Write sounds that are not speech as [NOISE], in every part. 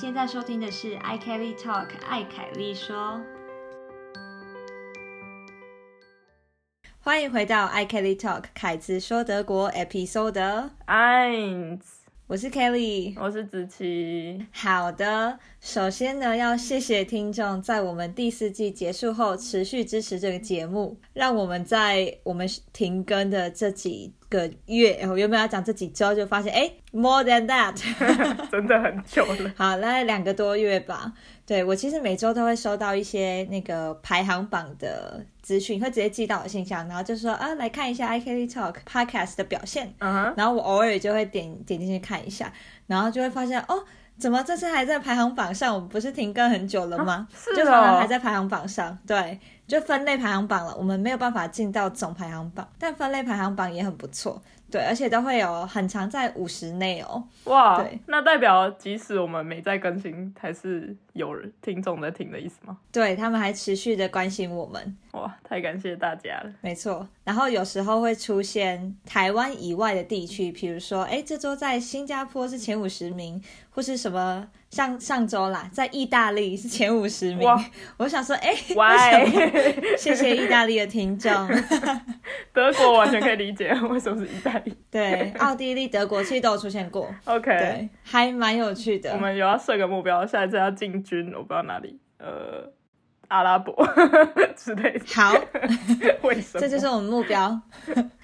现在收听的是 i Kelly Talk，艾凯丽说。欢迎回到 i Kelly Talk，凯子说德国 Episode。eins，我是 Kelly。我是子琪。好的，首先呢，要谢谢听众在我们第四季结束后持续支持这个节目，让我们在我们停更的这几个月，我原本要讲这几周，就发现哎，more than that，[LAUGHS] 真的很久了。[LAUGHS] 好，大概两个多月吧。对我其实每周都会收到一些那个排行榜的资讯，会直接寄到我信箱，然后就说啊，来看一下 i Kelly Talk Podcast 的表现。然后我偶尔就会点点进去看一下，然后就会发现哦，怎么这次还在排行榜上？我们不是停更很久了吗？是就常常哦还在排行榜上，对，就分类排行榜了。我们没有办法进到总排行榜，但分类排行榜也很不错，对，而且都会有很长在五十内哦。哇对，那代表即使我们没在更新，还是有人听众在听的意思吗？对他们还持续的关心我们，哇，太感谢大家了。没错。然后有时候会出现台湾以外的地区，比如说，哎，这周在新加坡是前五十名，或是什么，上上周啦，在意大利是前五十名哇。我想说，哎，为什么？喂，谢谢意大利的听众。[LAUGHS] [LAUGHS] [LAUGHS] [LAUGHS] 德国完全可以理解 [LAUGHS] 为什么是意大利。对，奥地利、德国其实都有出现过，OK，对，还蛮有趣的。我们有要设个目标，下一次要进军，我不知道哪里，呃，阿拉伯 [LAUGHS] 之类的。好，为什么？这就是我们目标。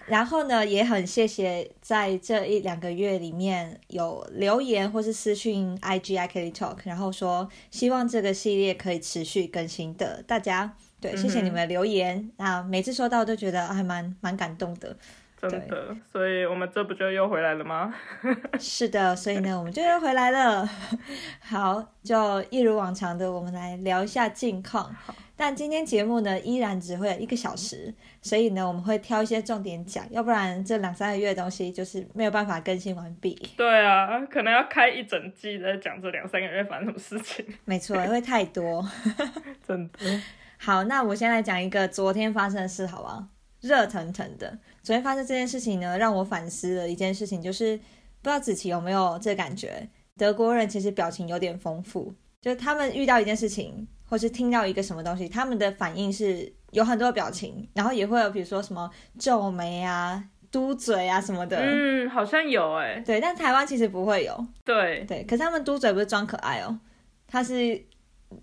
然后呢，也很谢谢在这一两个月里面有留言或是私讯 IG i Kelly Talk，然后说希望这个系列可以持续更新的大家。对，谢谢你们的留言啊，每次收到都觉得还蛮蛮感动的。真的，所以我们这不就又回来了吗？[LAUGHS] 是的，所以呢，我们就又回来了。[LAUGHS] 好，就一如往常的，我们来聊一下近况。但今天节目呢，依然只会有一个小时，所以呢，我们会挑一些重点讲，要不然这两三个月的东西就是没有办法更新完毕。对啊，可能要开一整季在讲这两三个月发生什么事情，没错，会太多。[LAUGHS] 真的。好，那我先来讲一个昨天发生的事，好不好？热腾腾的。昨天发生这件事情呢，让我反思了一件事情，就是不知道子琪有没有这感觉？德国人其实表情有点丰富，就是他们遇到一件事情，或是听到一个什么东西，他们的反应是有很多表情，然后也会有比如说什么皱眉啊、嘟嘴啊什么的。嗯，好像有哎、对，但台湾其实不会有。对，对，可是他们嘟嘴不是装可爱哦，他是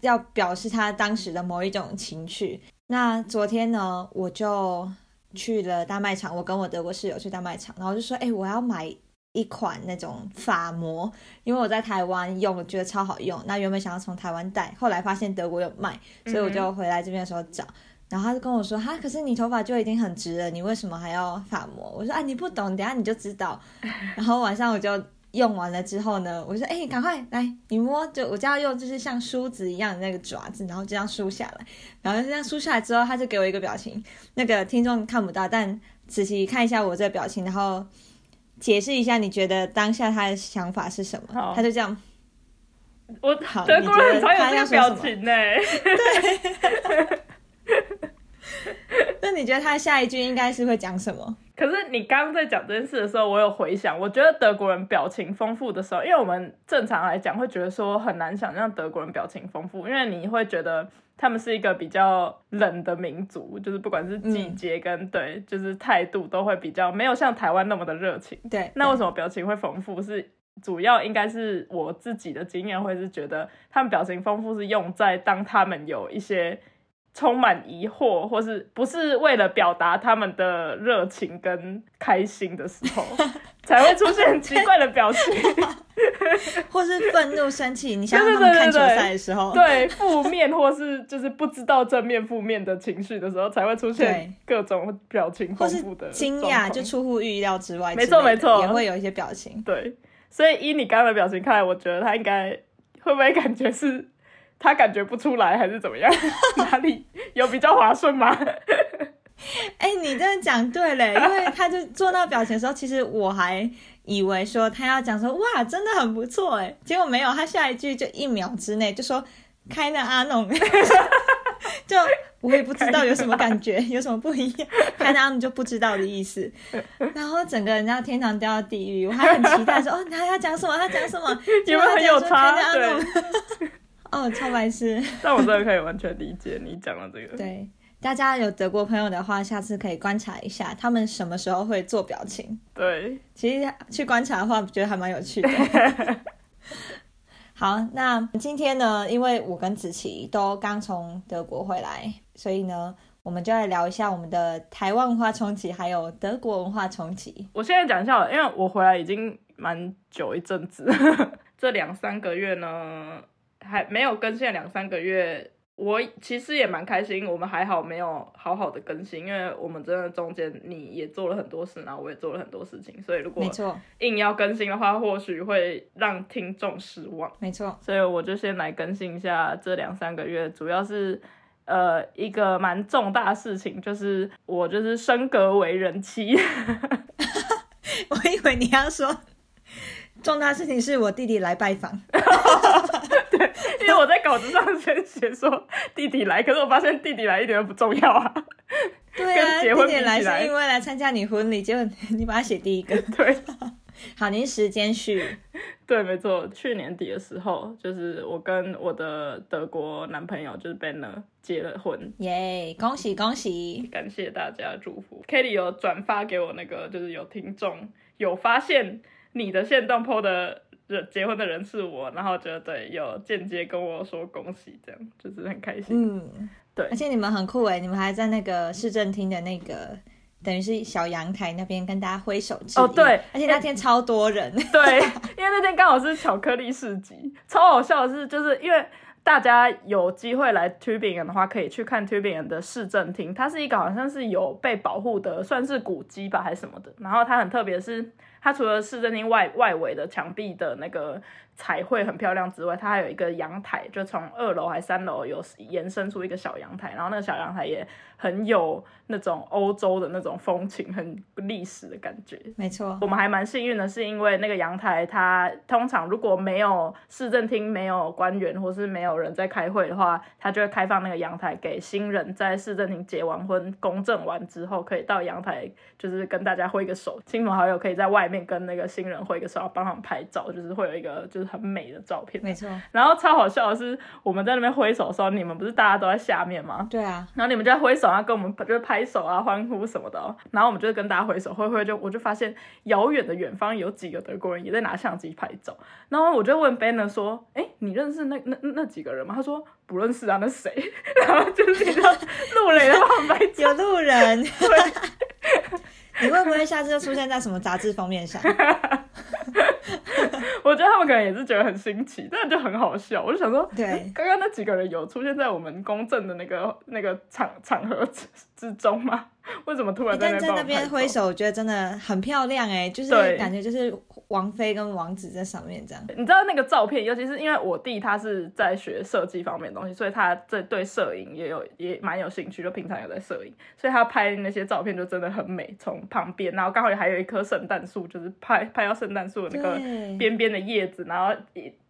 要表示他当时的某一种情绪。那昨天呢，我就去了大卖场，我跟我德国室友去大卖场，然后就说，哎、我要买一款那种发膜，因为我在台湾用，我觉得超好用。那原本想要从台湾带，后来发现德国有卖，所以我就回来这边的时候找。然后他就跟我说：“哈，可是你头发就已经很直了，你为什么还要发膜？”我说：“啊，你不懂，等下你就知道。[LAUGHS] ”然后晚上我就用完了之后呢，我就说：“哎、赶快来，你摸，就我就要用就是像梳子一样的那个爪子，然后这样梳下来。然后这样梳下来之后，他就给我一个表情，那个听众看不到，但仔细看一下我这个表情，然后解释一下你觉得当下他的想法是什么。他就这样，我好德国人很常有这个表情呢、[LAUGHS] 那你觉得他下一句应该是会讲什么？可是你刚刚在讲这件事的时候，我有回想，我觉得德国人表情丰富的时候，因为我们正常来讲会觉得说很难想象德国人表情丰富，因为你会觉得他们是一个比较冷的民族，就是不管是季节跟、对，就是态度都会比较没有像台湾那么的热情。对，那为什么表情会丰富？是主要应该是我自己的经验，会是觉得他们表情丰富是用在当他们有一些充满疑惑，或是不是为了表达他们的热情跟开心的时候，[LAUGHS] 才会出现奇怪的表情。[LAUGHS] 或是愤怒、生气，你想想对他们看球赛的时候，对负面或是就是不知道正面负面的情绪的时候，才会出现各种表情丰富的惊讶，就出乎预料之外之没，错没错。也会有一些表情。对，所以依你刚刚的表情看来，我觉得他应该会不会感觉是他感觉不出来，还是怎么样？[LAUGHS] 哪里有比较滑顺吗？[LAUGHS] 哎、你真的讲对了，因为他就做那个表情的时候，其实我还以为说他要讲说哇，真的很不错哎，结果没有，他下一句就一秒之内就说开那阿弄，[LAUGHS] 就我也不知道有什么感觉，有什么不一样，看他们就不知道的意思。然后整个人家天堂掉到地狱，我还很期待说哦，他要讲什么？他讲什么？有没有很有差？对，哦，超白痴。[LAUGHS] 但我真的可以完全理解你讲的这个。对，大家有德国朋友的话，下次可以观察一下他们什么时候会做表情。对，其实去观察的话，觉得还蛮有趣的。[LAUGHS] 好，那今天呢，因为我跟子琪都刚从德国回来，所以呢，我们就来聊一下我们的台湾文化冲击，还有德国文化冲击。我现在讲一下，因为我回来已经蛮久一阵子，[LAUGHS] 这两三个月呢，还没有更新两三个月。我其实也蛮开心，我们还好没有好好的更新，因为我们真的中间你也做了很多事，然后我也做了很多事情，所以如果硬要更新的话，或许会让听众失望。没错，所以我就先来更新一下这两三个月，主要是呃一个蛮重大事情，就是我就是升格为人妻。[LAUGHS] 我以为你要说。重大事情是我弟弟来拜访，[LAUGHS] 对，因为我在稿子上先写说弟弟来，可是我发现弟弟来一点都不重要啊。对啊，弟弟来是因为来参加你婚礼，结果你把它写第一个。[LAUGHS] 对，好，您时间序。对，没错，去年底的时候，就是我跟我的德国男朋友就是 Banner 结了婚，耶，恭喜恭喜，感谢大家祝福。Kelly 有转发给我那个，就是有听众有发现。你的现动 PO 的人结婚的人是我，然后觉得对，有间接跟我说恭喜，这样就是很开心。嗯，对，而且你们很酷哎，你们还在那个市政厅的那个等于是小阳台那边跟大家挥手致意。哦，对，而且那天超多人。[LAUGHS] 对，因为那天刚好是巧克力市集，超好笑的是，就是因为大家有机会来 Tubingen 的话，可以去看 Tubingen 的市政厅，它是一个好像是有被保护的，算是古迹吧还是什么的。然后它很特别是。它除了市政厅外外围的墙壁的那个彩绘很漂亮之外，它还有一个阳台，就从二楼还三楼有延伸出一个小阳台，然后那个小阳台也很有那种欧洲的那种风情，很历史的感觉。没错，我们还蛮幸运的，是因为那个阳台，它通常如果没有市政厅没有官员或是没有人在开会的话，它就会开放那个阳台给新人在市政厅结完婚、公证完之后，可以到阳台就是跟大家挥个手，亲朋好友可以在外。面跟那个新人挥个手，帮他们拍照，就是会有一个就是很美的照片。没错。然后超好笑的是，我们在那边挥手的时候，你们不是大家都在下面吗？对啊。然后你们就在挥手然后，跟我们就是拍手啊，欢呼什么的。然后我们就跟大家挥手，挥挥就我就发现遥远的远方有几个德国人也在拿相机拍照。然后我就问 Banner 说：“哎，你认识那那那几个人吗？”他说：“不认识啊，那谁？”然后就是你知道路人在旁边有路人。[LAUGHS] 你会不会下次就出现在什么杂志封面上？[LAUGHS] [LAUGHS] 我觉得他们可能也是觉得很新奇，但就很好笑。我就想说，对，刚刚那几个人有出现在我们公正的那个那个场场合 [LAUGHS] 之之中吗？为什么突然在那边挥手？我觉得真的很漂亮哎，就是感觉就是王菲跟王子在上面这样。你知道那个照片，尤其是因为我弟他是在学设计方面的东西，所以他这对摄影也有也蛮有兴趣，就平常有在摄影，所以他拍那些照片就真的很美。从旁边，然后刚好也还有一棵圣诞树，就是拍拍到圣诞树的那个边边的叶子，然后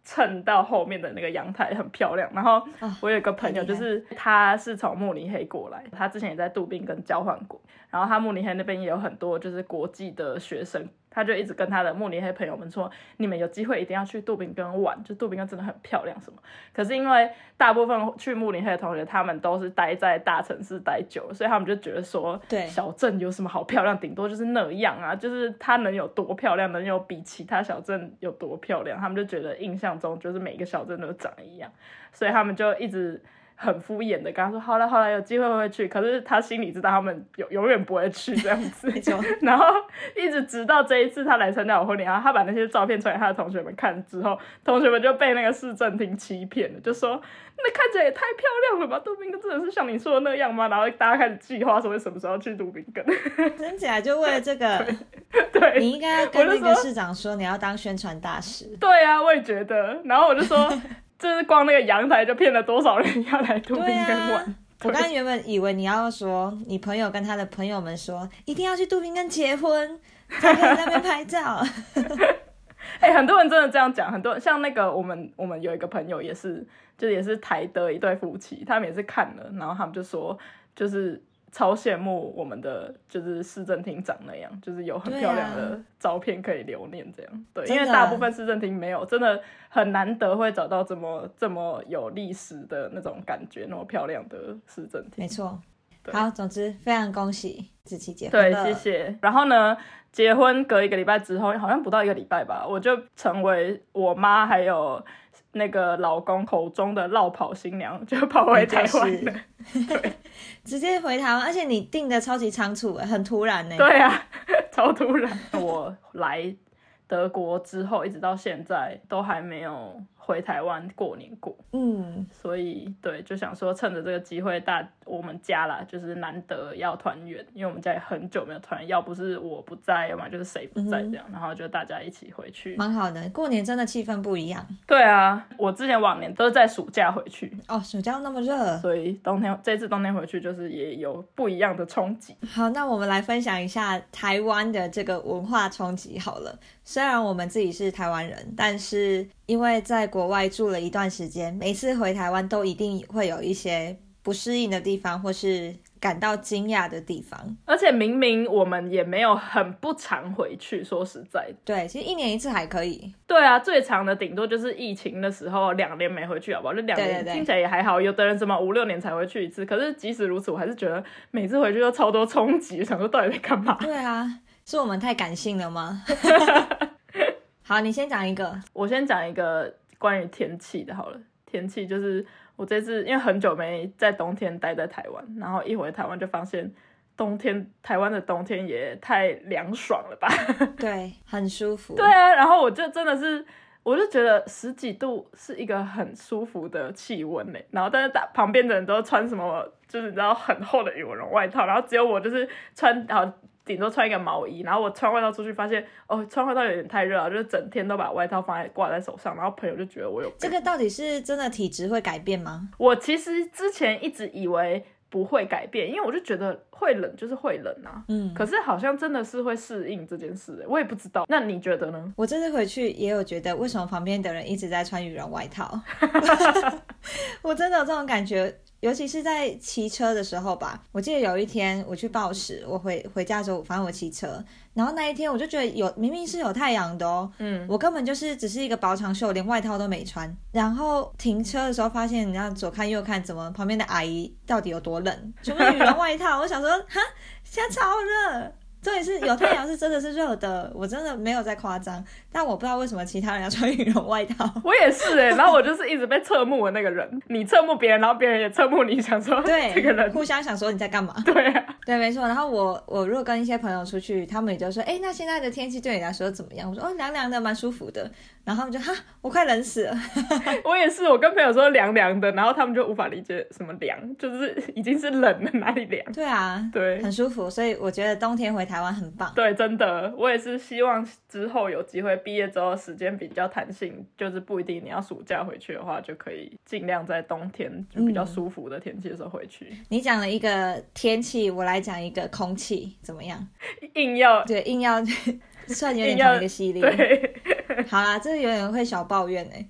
衬到后面的那个阳台很漂亮。然后我有一个朋友，就是他是从慕尼黑过来，他之前也在杜宾跟交换过，然后他慕尼黑那边也有很多就是国际的学生。他就一直跟他的慕尼黑朋友们说：“你们有机会一定要去杜宾根玩，就杜宾根真的很漂亮什么。”可是因为大部分去慕尼黑的同学，他们都是待在大城市待久了，所以他们就觉得说：“对，小镇有什么好漂亮？顶多就是那样啊，就是它能有多漂亮？能有比其他小镇有多漂亮？”他们就觉得印象中就是每个小镇都长一样，所以他们就一直。很敷衍的跟他说好了好了，有机会会去。可是他心里知道他们永永远不会去这样子。[LAUGHS] 然后一直直到这一次他来参加我婚礼，然后他把那些照片传给他的同学们看之后，同学们就被那个市政厅欺骗了，就说那看起来也太漂亮了吧？杜宾根真的是像你说的那样吗？然后大家开始计划说什么时候去杜宾根。[LAUGHS] 真假就为了这个？对，你应该要跟那个市长说你要当宣传大使。对啊，我也觉得。然后我就说。就是光那个阳台就骗了多少人要来杜宾根玩。我刚刚原本以为你要说，你朋友跟他的朋友们说，一定要去杜宾根结婚，[LAUGHS] 在那边拍照。[LAUGHS] 哎、很多人真的这样讲，很多人像那个我们我们有一个朋友也是，就也是台的一对夫妻，他们也是看了，然后他们就说，就是超羡慕我们的就是市政厅长那样，就是有很漂亮的照片可以留念这样。对，因为大部分市政厅没有，真的很难得会找到这么这么有历史的那种感觉，那么漂亮的市政厅。没错。好，总之非常恭喜子琪结婚对，了谢谢。然后呢，结婚隔一个礼拜之后，好像不到一个礼拜吧，我就成为我妈还有那个老公口中的绕跑新娘，[LAUGHS] 就跑回台湾了。[LAUGHS] 直接回台湾，而且你定的超级仓促，很突然呢。对啊，[LAUGHS] 超突然。我来德国之后，一直到现在都还没有回台湾过年过。嗯，所以对，就想说趁着这个机会，大我们家啦，就是难得要团圆，因为我们家也很久没有团圆，要不是我不在，要么就是谁不在这样，然后就大家一起回去。蛮好的。过年真的气氛不一样对啊，我之前往年都是在暑假回去，哦，暑假那么热。所以冬天这次冬天回去就是也有不一样的冲击。好，那我们来分享一下台湾的这个文化冲击好了。虽然我们自己是台湾人，但是因为在国外住了一段时间，每次回台湾都一定会有一些不适应的地方，或是感到惊讶的地方。而且明明我们也没有很不常回去，说实在的，对，其实一年一次还可以。对啊，最长的顶多就是疫情的时候两年没回去，好不好？就两年，听起来也还好。有的人什么五六年才回去一次，可是即使如此，我还是觉得每次回去都超多冲击，想说到底在干嘛？对啊，是我们太感性了吗？[LAUGHS] 好，你先讲一个。我先讲一个关于天气的，好了。天气就是我这次因为很久没在冬天待在台湾，然后一回台湾就发现冬天台湾的冬天也太凉爽了吧？[LAUGHS] [LAUGHS] 对，很舒服。对啊，然后我就真的是，我就觉得十几度是一个很舒服的气温嘞。然后但是大旁边的人都穿什么，就是你知道很厚的羽绒外套，然后只有我就是穿好。顶多穿一个毛衣，然后我穿外套出去，发现哦，穿外套有点太热了，就是整天都把外套放在挂在手上，然后朋友就觉得我有病这个到底是真的体质会改变吗？我其实之前一直以为不会改变，因为我就觉得会冷就是会冷啊。嗯，可是好像真的是会适应这件事、欸，我也不知道。那你觉得呢？我这次回去也有觉得，为什么旁边的人一直在穿羽绒外套？[LAUGHS] [LAUGHS] 我真的有这种感觉，尤其是在骑车的时候吧。我记得有一天我去报时，我回回家的时候，反正我骑车，然后那一天我就觉得有明明是有太阳的哦，嗯，我根本就是只是一个薄长袖，连外套都没穿。然后停车的时候发现，你要左看右看，怎么旁边的阿姨到底有多冷？全部羽绒外套，我想说，哈，现在超热。重点是有太阳是真的是热的，我真的没有在夸张，但我不知道为什么其他人要穿羽绒外套。我也是哎、然后我就是一直被侧目的那个人，你侧目别人，然后别人也侧目你，想说对，这个人，互相想说你在干嘛？对啊，对，没错。然后我我如果跟一些朋友出去，他们也就说，哎，那现在的天气对你来说怎么样？我说哦，凉凉的，蛮舒服的。然后他们就哈，我快冷死了。[LAUGHS] 我也是，我跟朋友说凉凉的，然后他们就无法理解什么凉，就是已经是冷了，哪里凉？对啊，对很舒服。所以我觉得冬天回台湾很棒。对，真的，我也是希望之后有机会毕业之后时间比较弹性，就是不一定你要暑假回去的话，就可以尽量在冬天就比较舒服的天气的时候回去。你讲了一个天气，我来讲一个空气，怎么样？硬要对，硬要 [LAUGHS] 算有点同一个系列。[LAUGHS] 对，[LAUGHS] 好啦，这有点会小抱怨哎、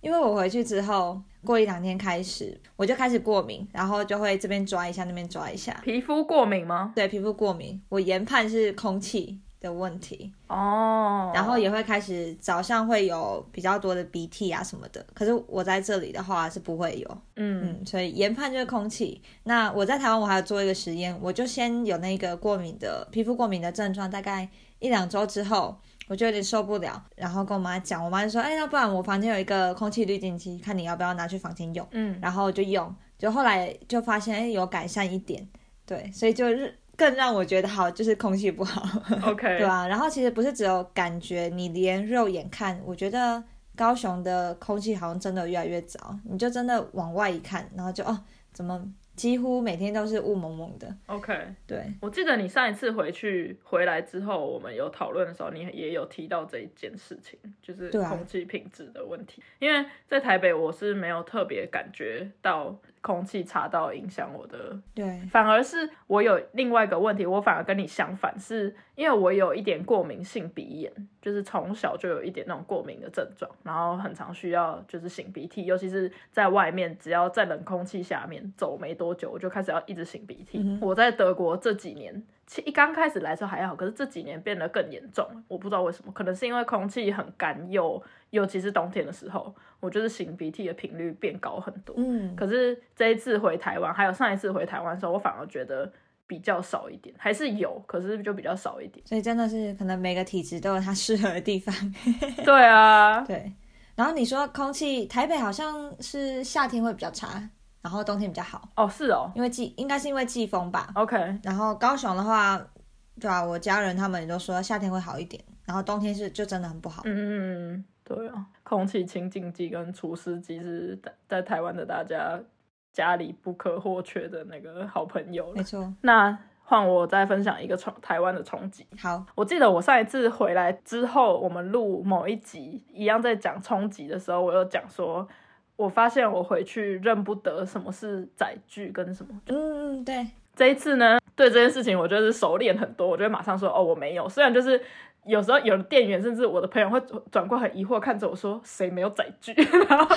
因为我回去之后，过一两天开始，我就开始过敏，然后就会这边抓一下，那边抓一下，皮肤过敏吗？对，皮肤过敏，我研判是空气的问题，哦，然后也会开始早上会有比较多的鼻涕啊什么的，可是我在这里的话是不会有，嗯嗯，所以研判就是空气。那我在台湾我还要做一个实验，我就先有那个过敏的皮肤过敏的症状，大概一两周之后。我就有点受不了，然后跟我妈讲，我妈就说：“哎，要不然我房间有一个空气滤净机，看你要不要拿去房间用。”嗯，然后就用，就后来就发现，哎，有改善一点，对，所以就是更让我觉得好，就是空气不好，OK，[LAUGHS] 对啊。然后其实不是只有感觉，你连肉眼看，我觉得高雄的空气好像真的越来越糟，你就真的往外一看，然后就哦，怎么几乎每天都是雾蒙蒙的，OK，对，我记得你上一次回去回来之后，我们有讨论的时候，你也有提到这一件事情，就是空气品质的问题。因为在台北，我是没有特别感觉到空气差到影响我的。对，反而是我有另外一个问题，我反而跟你相反，是因为我有一点过敏性鼻炎，就是从小就有一点那种过敏的症状，然后很常需要就是擤鼻涕，尤其是在外面，只要在冷空气下面走没多久，我就开始要一直擤鼻涕。我在德国这几年。其一刚开始来时候还好，可是这几年变得更严重，我不知道为什么，可能是因为空气很干，又尤其是冬天的时候，我就是擤鼻涕的频率变高很多。嗯，可是这一次回台湾，还有上一次回台湾的时候，我反而觉得比较少一点，还是有，可是就比较少一点。所以真的是可能每个体质都有它适合的地方。[LAUGHS] 对啊，对。然后你说空气，台北好像是夏天会比较差。然后冬天比较好哦，是哦，因为季应该是因为季风吧。OK，然后高雄的话，对啊，我家人他们也都说夏天会好一点，然后冬天是就真的很不好。嗯嗯嗯，对啊，空气清净机跟除湿机是在在台湾的大家家里不可或缺的那个好朋友。没错。那换我再分享一个冲台湾的冲击。好，我记得我上一次回来之后，我们录某一集一样在讲冲击的时候，我有讲说。我发现我回去认不得什么是载具跟什么。嗯嗯，对。这一次呢，对这件事情，我就是熟练很多。我就会马上说，哦，我没有。虽然就是有时候有的店员，甚至我的朋友会转过很疑惑看着我说，谁没有载具？然后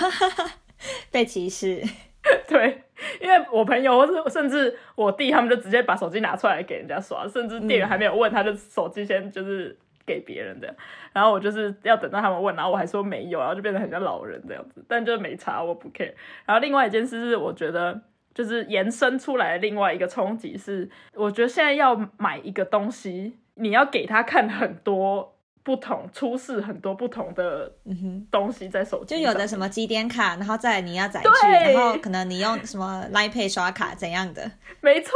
[LAUGHS] 被歧视。[LAUGHS] 对，因为我朋友或是甚至我弟，他们就直接把手机拿出来给人家刷，甚至店员还没有问，他就手机先就是。给别人的，然后我就是要等到他们问，然后我还说没有，然后就变得很像老人这样子，但就是没查，我不 care。然后另外一件事是，我觉得就是延伸出来另外一个冲击是，我觉得现在要买一个东西，你要给他看很多。不同出示很多不同的东西在手机，就有的什么积点卡，然后再你要载具，然后可能你用什么 Line Pay 刷卡怎样的？没错，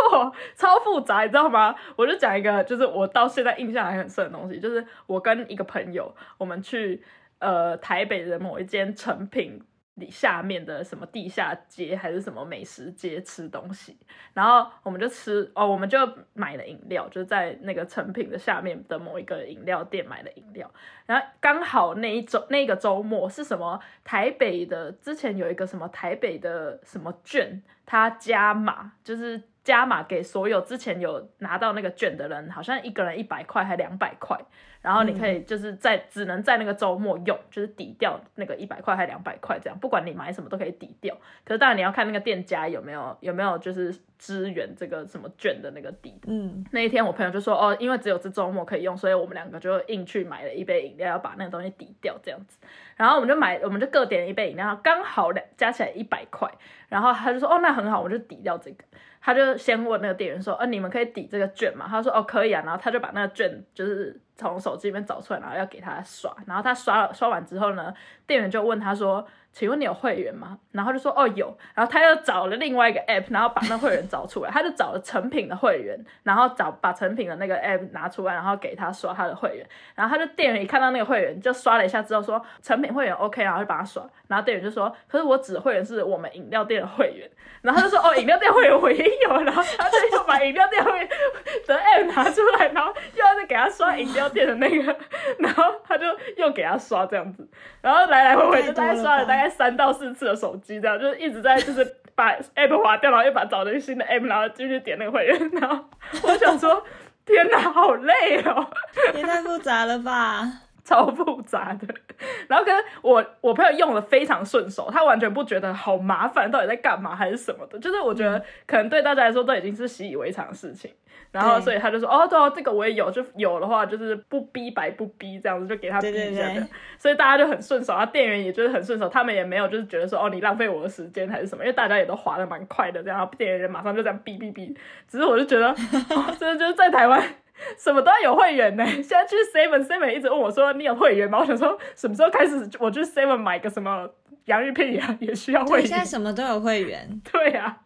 超复杂，你知道吗？我就讲一个，就是我到现在印象还很深的东西，就是我跟一个朋友，我们去呃台北的某一间成品。下面的什么地下街还是什么美食街吃东西，然后我们就吃哦，我们就买了饮料，就在那个成品的下面的某一个饮料店买了饮料，然后刚好那一周那个周末是什么台北的之前有一个什么台北的什么券，它加码就是加码给所有之前有拿到那个券的人，好像一个人一百块还两百块。然后你可以就是在只能在那个周末用，就是抵掉那个一百块还两百块这样，不管你买什么都可以抵掉。可是当然你要看那个店家有没有有没有就是支援这个什么券的那个抵。嗯，那一天我朋友就说哦，因为只有这周末可以用，所以我们两个就硬去买了一杯饮料，要把那个东西抵掉这样子。然后我们就买，我们就各点了一杯饮料，刚好两加起来一百块。然后他就说哦，那很好，我就抵掉这个。他就先问那个店员说，呃，你们可以抵这个券吗？他说哦，可以啊。然后他就把那个券就是从手机里面找出来，然后要给他刷。然后他刷了刷完之后呢，店员就问他说。请问你有会员吗？然后就说哦有，然后他又找了另外一个 app，然后把那会员找出来，他就找了成品的会员，然后找把成品的那个 app 拿出来，然后给他刷他的会员，然后他就店员一看到那个会员就刷了一下之后说成品会员 OK，然后就把他刷，然后店员就说可是我指的会员是我们饮料店的会员，然后他就说哦饮料店会员我也有，然后他就又把饮料店会员的 app 拿出来，然后又要再给他刷饮料店的那个，然后他就又给他刷这样子，然后来来回回就大概刷了大概。三到四次的手机，这样就是 [LAUGHS] 一直在就是把 app 划掉，然后又把找的新的 app，然后继续点那个会员。然后我想说，天哪，好累哦！也太复杂了吧，[LAUGHS] 超复杂的。然后跟我我朋友用的非常顺手，他完全不觉得好麻烦，到底在干嘛还是什么的。就是我觉得可能对大家来说都已经是习以为常的事情。然后，所以他就说：“哦，对哦，这个我也有，就有的话就是不逼白不逼这样子，就给他逼一下的。所以大家就很顺手，然后店员也就是很顺手，他们也没有就是觉得说哦你浪费我的时间还是什么，因为大家也都划的蛮快的，这样店员马上就这样逼逼逼。只是我就觉得，真的就是在台湾什么都要有会员呢。现在去 Seven Seven 一直问我说你有会员吗？我想说什么时候开始我去 Seven 买个什么洋芋片也也需要会员？现在什么都有会员。[LAUGHS] 对呀。”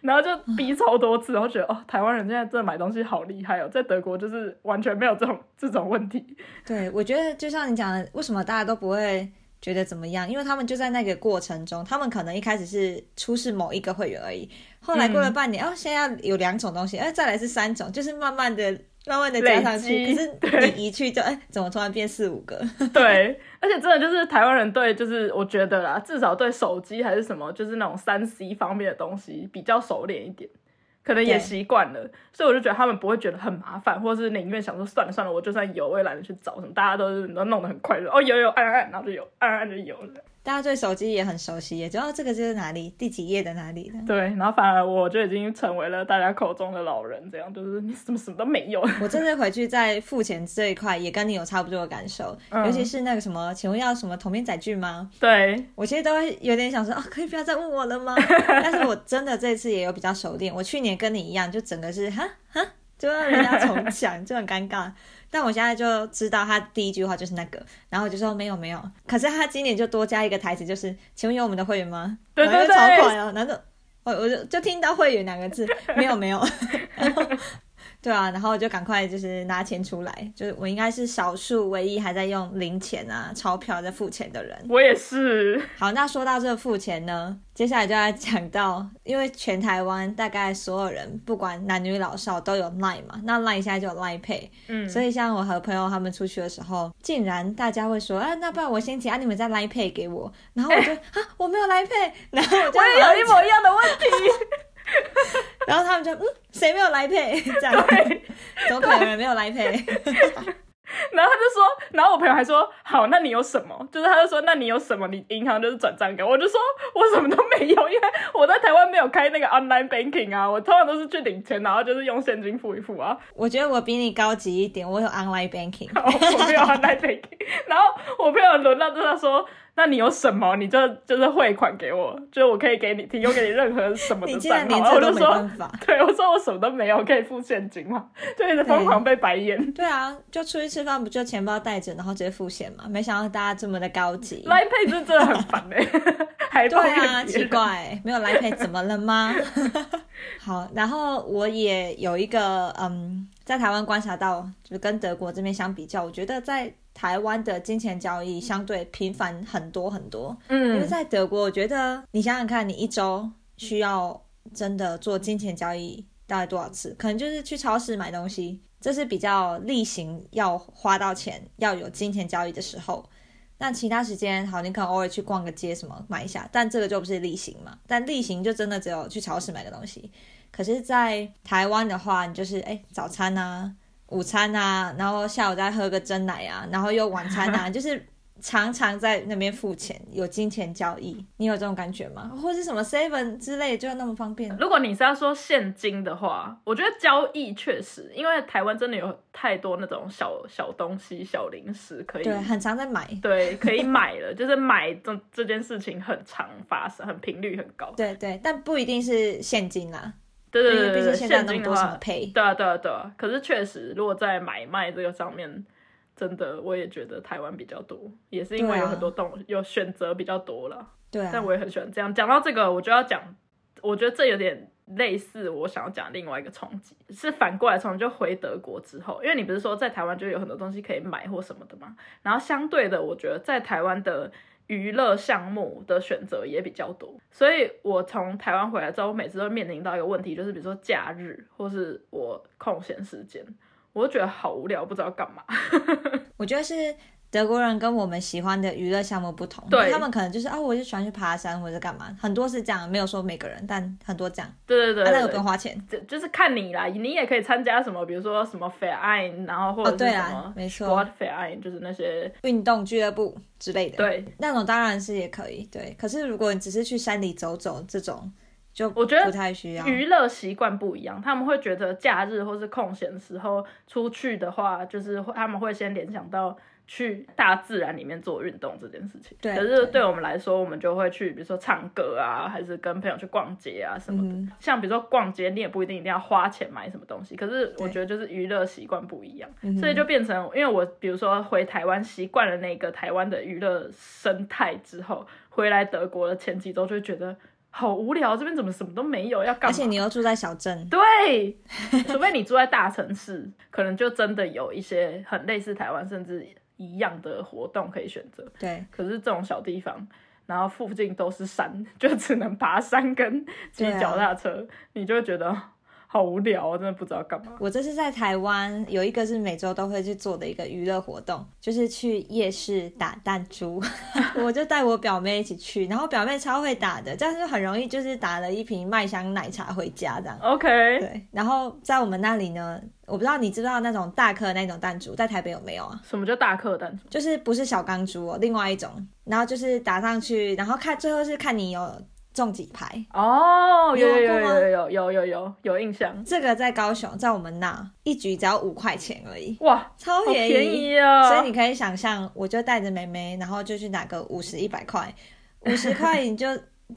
然后就逼超多次，然后觉得哦，台湾人现在真的买东西好厉害哦，在德国就是完全没有这种这种问题。[LAUGHS] 对，我觉得就像你讲的，为什么大家都不会觉得怎么样？因为他们就在那个过程中，他们可能一开始是出示某一个会员而已，后来过了半年，哦，现在有两种东西，哎，再来是三种，就是慢慢的慢慢的加上去。可是你一去就哎，怎么突然变四五个？[LAUGHS] 对，而且真的就是台湾人对，就是我觉得啦，至少对手机还是什么，就是那种三 C 方面的东西比较熟练一点，可能也习惯了，所以我就觉得他们不会觉得很麻烦，或者是宁愿想说算了算了，我就算有，我也懒得去找什么，大家都是都弄得很快乐，哦有有按按按，然后就有，按按按就有了。大家对手机也很熟悉，也知道这个就是哪里第几页的哪里的。对，然后反而我就已经成为了大家口中的老人，这样就是你什么什么都没有。[LAUGHS] 我这次回去在付钱这一块也跟你有差不多的感受，嗯尤其是那个什么，请问要什么同名载具吗？对，我其实都会有点想说，啊，可以不要再问我了吗？[LAUGHS] 但是我真的这次也有比较熟练。我去年跟你一样，就整个是哈哈，就让人家重讲，就很尴尬。但我现在就知道他第一句话就是那个，然后我就说没有没有。可是他今年就多加一个台词，就是请问有我们的会员吗？对然后就对对超快哦，然后我我就就听到会员两个字，没有没有。然 [LAUGHS] 后对啊，然后就赶快就是拿钱出来，就是我应该是少数唯一还在用零钱啊钞票在付钱的人。我也是。好，那说到这个付钱呢，接下来就要讲到，因为全台湾大概所有人不管男女老少都有 Line 嘛，那 Line 现在就有 Line Pay，嗯，所以像我和朋友他们出去的时候，竟然大家会说，啊，那不然我先请，啊，你们再 Line Pay 给我，然后我就啊，我没有 Line Pay，然后我就我也有一模一样的问题。[LAUGHS] [LAUGHS] 然后他们就嗯，谁没有 Line [LAUGHS] Pay？这样，对，怎么可能没有 Line [LAUGHS] Pay？然后他就说，然后我朋友还说，好，那你有什么？就是他就说，那你有什么？你银行就是转账给我。我就说我什么都没有，因为我在台湾没有开那个 online banking 啊，我通常都是去领钱，然后就是用现金付一付啊。我觉得我比你高级一点，我有 Online Banking。我没有 online banking，然后我朋友轮到就是他说，那你有什么？你就就是汇款给我，就是我可以给你提供给你任何什么的账号。然后就说。[LAUGHS] 对我说我什么都没有，可以付现金嘛，[LAUGHS] 就一直疯狂被白眼。对啊，就出去吃饭不就钱包带着，然后直接付钱嘛？没想到大家这么的高级。Line Pay 是真的很烦哎、[LAUGHS] 还对啊，奇。怪，没有来配怎么了吗？好，然后我也有一个嗯，在台湾观察到，就是跟德国这边相比较，我觉得在台湾的金钱交易相对频繁很多很多。嗯因为嗯，在德国，我觉得你想想看，你一周需要真的做金钱交易大概多少次？可能就是去超市买东西，这是比较例行要花到钱、要有金钱交易的时候。那其他时间，好，你可能偶尔去逛个街什么买一下，但这个就不是例行嘛。但例行就真的只有去超市买个东西。可是，在台湾的话，你就是哎早餐啊、午餐啊，然后下午再喝个真奶啊，然后又晚餐啊，[LAUGHS] 就是常常在那边付钱，有金钱交易。你有这种感觉吗？或是什么 Seven 之类，就那么方便？如果你是要说现金的话，我觉得交易确实，因为台湾真的有太多那种小小东西、小零食可以对，很常在买。对可以买了，[LAUGHS] 就是买这这件事情很常发生，很频率很高。对对，但不一定是现金啦，对对对对现金的话，对啊对啊对啊。可是确实，如果在买卖这个上面，真的我也觉得台湾比较多，也是因为有很多动、有选择比较多了。对啊但，我也很喜欢这样。讲到这个，我就要讲，我觉得这有点类似我想要讲另外一个冲击，是反过来冲击，就回德国之后，因为你不是说在台湾就有很多东西可以买或什么的嘛，然后相对的，我觉得在台湾的。娱乐项目的选择也比较多，所以我从台湾回来之后，我每次都面临到一个问题，就是比如说假日或是我空闲时间，我都觉得好无聊，不知道干嘛。[LAUGHS] 我觉得是德国人跟我们喜欢的娱乐项目不同，对他们可能就是啊，我就喜欢去爬山或者干嘛，很多是这样，没有说每个人，但很多这样，对对对啊，那个不用花钱。就就是看你啦，你也可以参加什么，比如说什么 Fair Ein，然后或哦，者对啦是什么，没错，Sport Fair Ein，就是那些运动俱乐部之类的，，对，那种当然是也可以，对。可是如果你只是去山里走走这种，就我觉得不太需要。娱乐习惯不一样，他们会觉得假日或是空闲的时候出去的话，就是会他们会先联想到去大自然里面做运动这件事情。对可是对我们来说，我们就会去，比如说唱歌啊，还是跟朋友去逛街啊什么的。嗯像比如说逛街，你也不一定一定要花钱买什么东西，可是我对觉得就是娱乐习惯不一样，所以就变成，因为我比如说回台湾习惯了那个台湾的娱乐生态之后，回来德国的前几周就会觉得好无聊，这边怎么什么都没有，要干嘛？而且你又住在小镇，对，[LAUGHS] 除非你住在大城市，可能就真的有一些很类似台湾甚至一样的活动可以选择。对可是这种小地方，然后附近都是山，就只能爬山跟骑脚踏车，你就会觉得好无聊，我真的不知道干嘛。我这是在台湾有一个是每周都会去做的一个娱乐活动，就是去夜市打弹珠。[LAUGHS] 我就带我表妹一起去，然后表妹超会打的，这样就很容易就是打了一瓶麦香奶茶回家这样。OK，对，然后在我们那里呢，我不知道你知不知道那种大颗那种弹珠，在台北有没有啊？什么叫大颗弹珠？就是不是小钢珠哦，另外一种，然后就是打上去，然后看最后是看你有中几排。哦，有有有有有有有有有有印象。这个在高雄，在我们那一局只要五块钱而已，哇，超便宜。便宜啊！所以你可以想象，我就带着妹妹，然后就去打个五十、一百块，五十块你就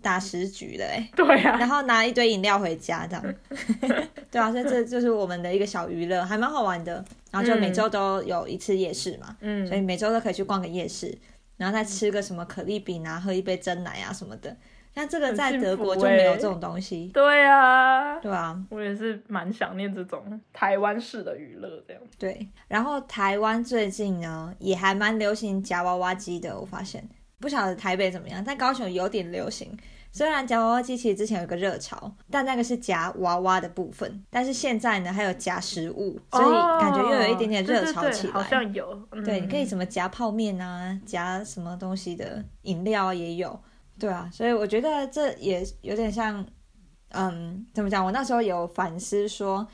打十局了哎、[LAUGHS] 对啊，然后拿一堆饮料回家这样，[LAUGHS] 对啊，所以这就是我们的一个小娱乐，还蛮好玩的。然后就每周都有一次夜市嘛，嗯所以每周都可以去逛个夜市，然后再吃个什么可丽饼啊，喝一杯真奶啊什么的。像这个在德国就没有这种东西，对啊，对啊，我也是蛮想念这种台湾式的娱乐这样。对。然后台湾最近呢也还蛮流行夹娃娃机的，我发现不晓得台北怎么样，但高雄有点流行。虽然夹娃娃机其实之前有个热潮，但那个是夹娃娃的部分，但是现在呢还有夹食物，所以感觉又有一点点热潮起来。哦对对对好像有。嗯对，你可以什么夹泡面啊，夹什么东西的饮料啊也有，对啊，所以我觉得这也有点像，嗯，怎么讲？我那时候有反思说，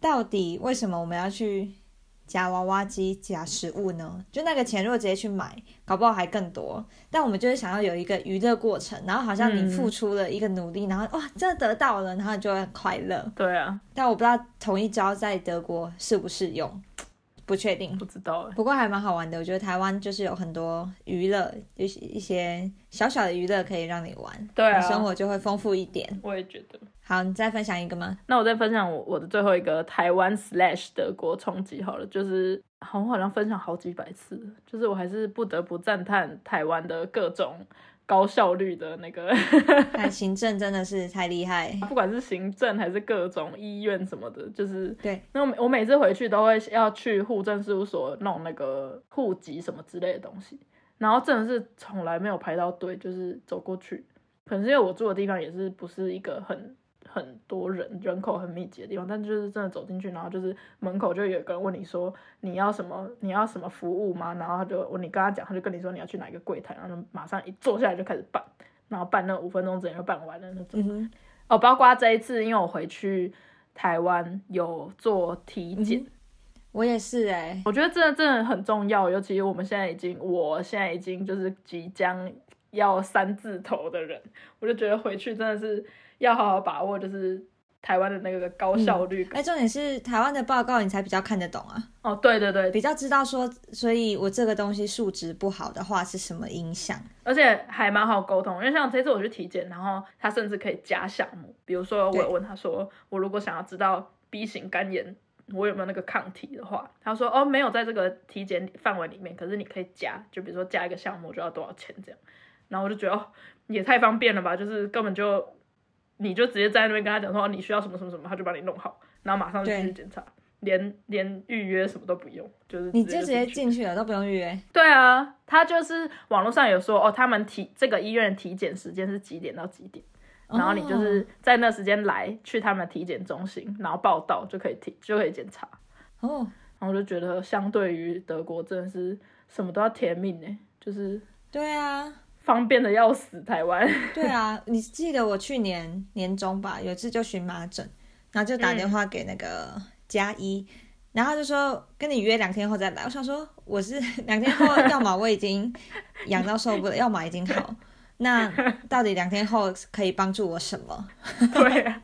到底为什么我们要去夹娃娃机夹食物呢？就那个钱如果直接去买，搞不好还更多。但我们就是想要有一个娱乐过程，然后好像你嗯付出了一个努力，然后哇，真的得到了，然后你就会很快乐。对啊，但我不知道同一招在德国适不适用，不确定。不知道哎。不过还蛮好玩的，我觉得台湾就是有很多娱乐，一些一些小小的娱乐可以让你玩，对啊你生活就会丰富一点。我也觉得。好，你再分享一个吗？那我再分享我我的最后一个台湾 slash 德国冲击好了，就是好我好像分享好几百次，就是我还是不得不赞叹台湾的各种高效率的那个，[LAUGHS] 看行政真的是太厉害，[LAUGHS] 不管是行政还是各种医院什么的，就是对，那我每我每次回去都会要去户政事务所弄那个户籍什么之类的东西，然后真的是从来没有排到队，就是走过去，可能是因为我住的地方也是不是一个很很多人人口很密集的地方，但就是真的走进去，然后就是门口就有一个人问你说你要什么你要什么服务吗？然后他就你跟他讲，他就跟你说你要去哪一个柜台，然后就马上一坐下来就开始办，然后办那五分钟之内就办完了那种。嗯，哦，包括这一次，因为我回去台湾有做体检，我也是哎、我觉得真的真的很重要，尤其我们现在已经，我现在已经就是即将要三字头的人，我就觉得回去真的是要好好把握，就是台湾的那个高效率。感。哎、重点是台湾的报告你才比较看得懂啊，哦，对对对，比较知道说，所以我这个东西数值不好的话是什么影响。而且还蛮好沟通，因为像这次我去体检，然后他甚至可以加项目，比如说我问他说，我如果想要知道 B 型肝炎我有没有那个抗体的话，他说哦没有在这个体检范围里面，可是你可以加，就比如说加一个项目就要多少钱这样，然后我就觉得哦也太方便了吧，就是根本就你就直接在那边跟他讲说、哦你需要什么什么什么，他就帮你弄好，然后马上就去检查。连连预约什么都不用，就是你就直接进去了，都不用预约。对啊，他就是网络上有说哦，他们体这个医院的体检时间是几点到几点，然后你就是在那时间来去他们体检中心，然后报到就可以体就可以检查。哦，然后我就觉得相对于德国真的是什么都要填命呢，就是对啊，方便的要死。台湾 [LAUGHS] 对啊，你记得我去年年中吧，有一次就荨麻疹，然后就打电话给那个加一，然后就说跟你约两天后再来。我想说我是 [LAUGHS] 两天后，要么我已经痒到受不了，要么已经好。那到底两天后可以帮助我什么？[LAUGHS] 对啊，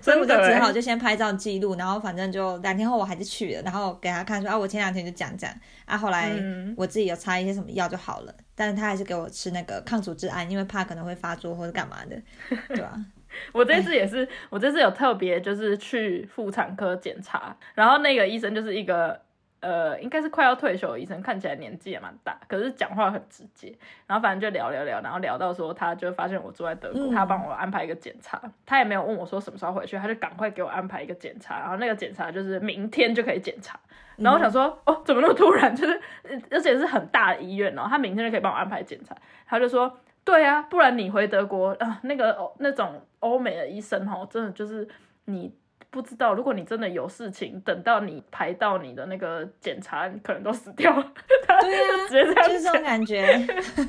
所以我就只好就先拍照记录，然后反正就两天后我还是去了，然后给他看说啊，我前两天就讲讲啊，后来嗯我自己有擦一些什么药就好了，但是他还是给我吃那个抗组织胺，因为怕可能会发作或者干嘛的，[LAUGHS] 对吧？我这次也是，我这次有特别就是去妇产科检查，然后那个医生就是一个呃，应该是快要退休的医生，看起来年纪也蛮大，可是讲话很直接。然后反正就聊聊聊，然后聊到说，他就发现我住在德国，嗯他帮我安排一个检查，他也没有问我说什么时候回去，他就赶快给我安排一个检查，然后那个检查就是明天就可以检查。然后我想说，哦，怎么那么突然？[LAUGHS] 就是，呃而且是很大的医院哦，他明天就可以帮我安排检查。他就说，对啊，不然你回德国啊、那个那种欧美的医生哦，真的就是你不知道，如果你真的有事情，等到你排到你的那个检查，你可能都死掉了。对啊，[LAUGHS] 直接这样就是这种感觉，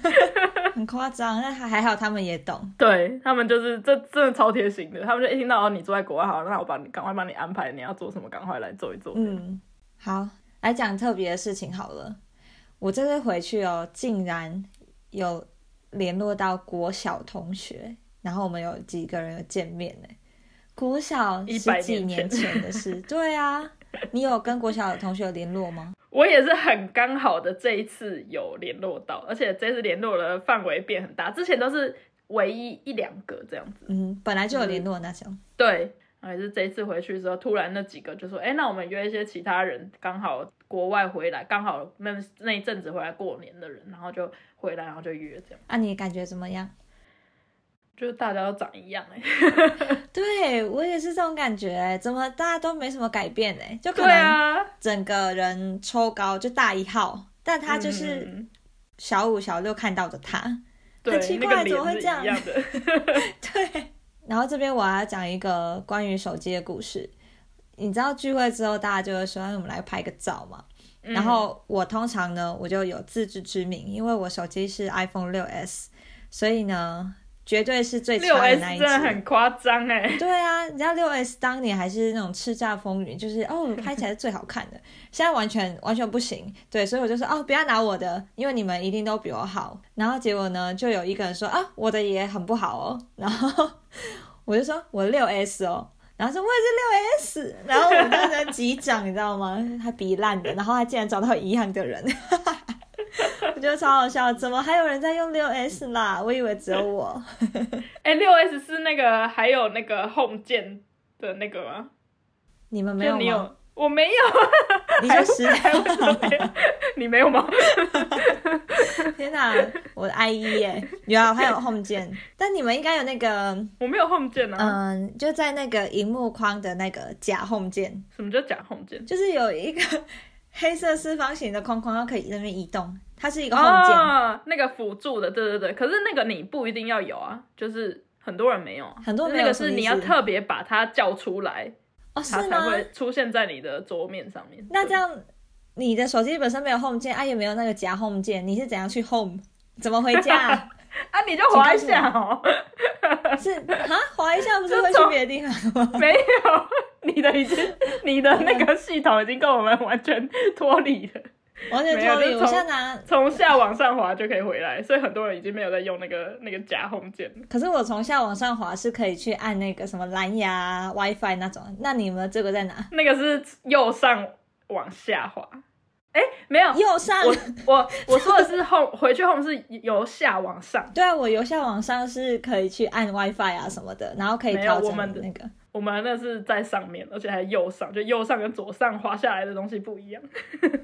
[LAUGHS] 很夸张。但还还好，他们也懂。对他们就是这真的超贴心的，他们就一听到哦你住在国外好，那我帮你赶快帮你安排你要做什么，赶快来做一做。嗯，好，来讲特别的事情好了。我这次回去哦，竟然有联络到国小同学，然后我们有几个人有见面呢。国小十100几年年前前的事，[LAUGHS] 对啊，你有跟国小的同学有联络吗？我也是很刚好的这一次有联络到，而且这次联络的范围变很大，之前都是唯一一两个这样子。嗯，本来就有联络的那种。对，还是这一次回去的时候，突然那几个就说：“哎、那我们约一些其他人，刚好国外回来，刚好那那一阵子回来过年的人，然后就回来，然后就约这样，啊，你感觉怎么样？就是大家都长一样哎、[LAUGHS] 对我也是这种感觉，欸怎么大家都没什么改变哎？就可能啊，整个人抽高就大一号，但他就是嗯小五、小六看到的他。对 [LAUGHS] 很奇那个怪怎么会这样。[LAUGHS] 对，然后这边我要讲一个关于手机的故事。你知道聚会之后，大家就会说，哎我们来拍个照嘛。嗯然后我通常呢，我就有自知之明，因为我手机是 iPhone 六 S，所以呢，绝对是最六差的 S 那一真的。很夸张哎，对啊，你知道六 S 当年还是那种叱咤风云，就是哦拍起来是最好看的，[LAUGHS] 现在完全完全不行。对，所以我就说哦不要拿我的，因为你们一定都比我好。然后结果呢，就有一个人说啊我的也很不好哦，[LAUGHS] 然后我就说我六 S 哦。然后说我也是六 S，然后我们那人击掌，你知道吗？他比烂的，然后他竟然找到一样的人，[LAUGHS] 我觉得超好笑。怎么还有人在用六 S 啦？我以为只有我。[LAUGHS] 哎，六 S 是那个还有那个 Home 键的那个吗？你们没有吗？你有，我没有，[LAUGHS] 你就十还不是没有，你没有吗？天哪，我的 IE 耶，有啊，还有 Home 键，但你们应该有那个，我没有 Home 键啊。嗯，就在那个荧幕框的那个假 Home 键，什么叫假 Home 键？就是有一个黑色四方形的框框，它可以在那边移动，它是一个 Home 键，啊，那个辅助的，对对对。可是那个你不一定要有啊，就是很多人没有啊，很多人没有那个是你要特别把它叫出来，哦，是它才？会出现在你的桌面上面。那这样你的手机本身没有 Home 键，啊，也没有那个夹 Home 键，你是怎样去 Home？怎么回家？啊，[LAUGHS] [LAUGHS] 你就滑一下哦。[LAUGHS] 是啊，滑一下不是会去别的地方吗？[LAUGHS] 没有，你的已经，你的那个系统已经跟我们完全脱离了。完全脱离，我现在拿从下往上滑就可以回来，所以很多人已经没有在用那个那个假 home 键。可是我从下往上滑是可以去按那个什么蓝牙、WiFi 那种，那你们这个在哪？那个是右上往下滑。哎，没有，右上。我我我说的是 home 回去 home 是由下往上，对啊，我由下往上是可以去按 WiFi 啊什么的，然后可以没有调们的那个。我们那是在上面，而且还右上，就右上跟左上滑下来的东西不一样。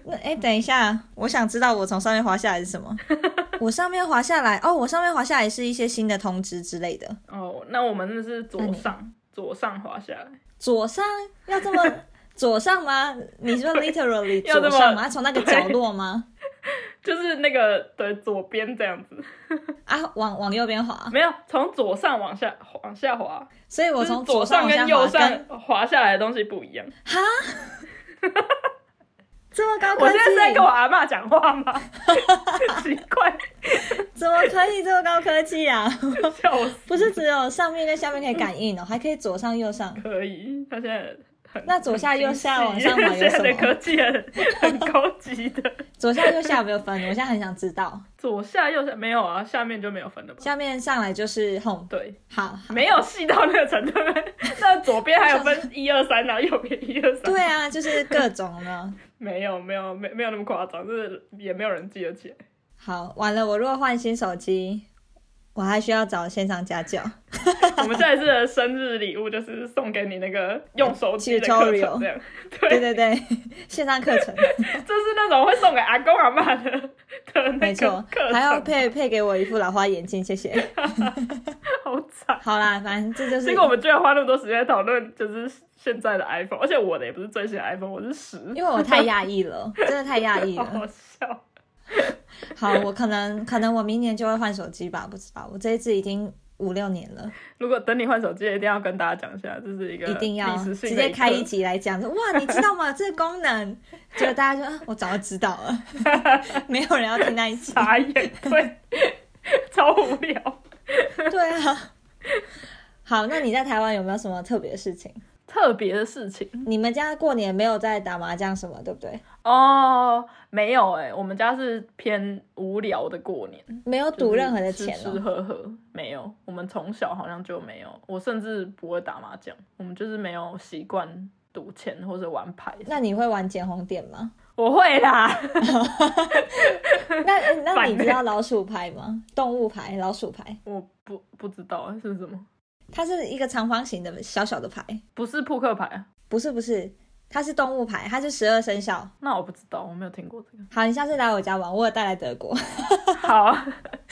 那哎，等一下，我想知道我从上面滑下来是什么？[LAUGHS] 我上面滑下来哦，我上面滑下来是一些新的通知之类的。哦，那我们那是左上，左上滑下来。左上要这么左上吗？你说 literally 左上吗？从那个角落吗？就是那个对左边这样子，[LAUGHS] 啊，往往右边滑，没有从左上往下往下滑，所以我就是从左上跟右上滑下来的东西不一样。哈，这么高科我现在是在技跟我，阿妈讲话吗？[LAUGHS] 奇怪，怎么可以这么高科技啊？[LAUGHS] 笑死！不是只有上面跟下面可以感应哦，还可以左上右上。可以，他现在很那左下右下往上 [LAUGHS] 滑有现在的科技很很高级的。[LAUGHS] 左下右下有没有分？我现在很想知道。[LAUGHS] 左下右下没有啊，下面就没有分了吧？下面上来就是 home，对，好，好没有细到那个程度。那左边还有分一二三，然后右边一二三。对啊，就是各种呢。没有没有没没有那么夸张，就是也没有人记得起来。好，完了，我如果换新手机，我还需要找线上家教。[LAUGHS] 我们下一次的生日礼物就是送给你那个用手机的课 Tutorial 程，这样。对对，对对，[LAUGHS] 线上课程，[LAUGHS] 就是那种会送给阿公阿妈的没错还要配配给我一副老花眼镜，谢谢。好惨。好啦，反正这就是结果我们居然花那么多时间讨论，就是现在的 iPhone，而且我的也不是最新的 iPhone，我是十，因为我太压抑了，真的太讶异好了。好笑。[LAUGHS] 好，我可能可能我明年就会换手机吧，不知道。我这一次已经五六年了，如果等你换手机，一定要跟大家讲一下，这是一个一定要直接开一集来讲说，哇，你知道吗？这个功能，结果大家说啊我早就知道了，[LAUGHS] 没有人要听那一集。傻眼，对，超无聊。对啊，好，那你在台湾有没有什么特别的事情？特别的事情你们家过年没有在打麻将什么，对不对？哦，没有哎、我们家是偏无聊的过年，没有赌任何的钱就是吃吃哦。喝喝没有。我们从小好像就没有，我甚至不会打麻将，我们就是没有习惯赌钱或者玩牌。那你会玩捡红点吗？我会啦，[LAUGHS] [LAUGHS] 那那你知道老鼠牌吗？动物牌、老鼠牌，我不不知道是什么，它是一个长方形的小小的牌，不是扑克牌啊？不是不是，它是动物牌，它是十二生肖。那我不知道，我没有听过这个。好，你下次来我家玩，我有带来德国。[LAUGHS] 好啊，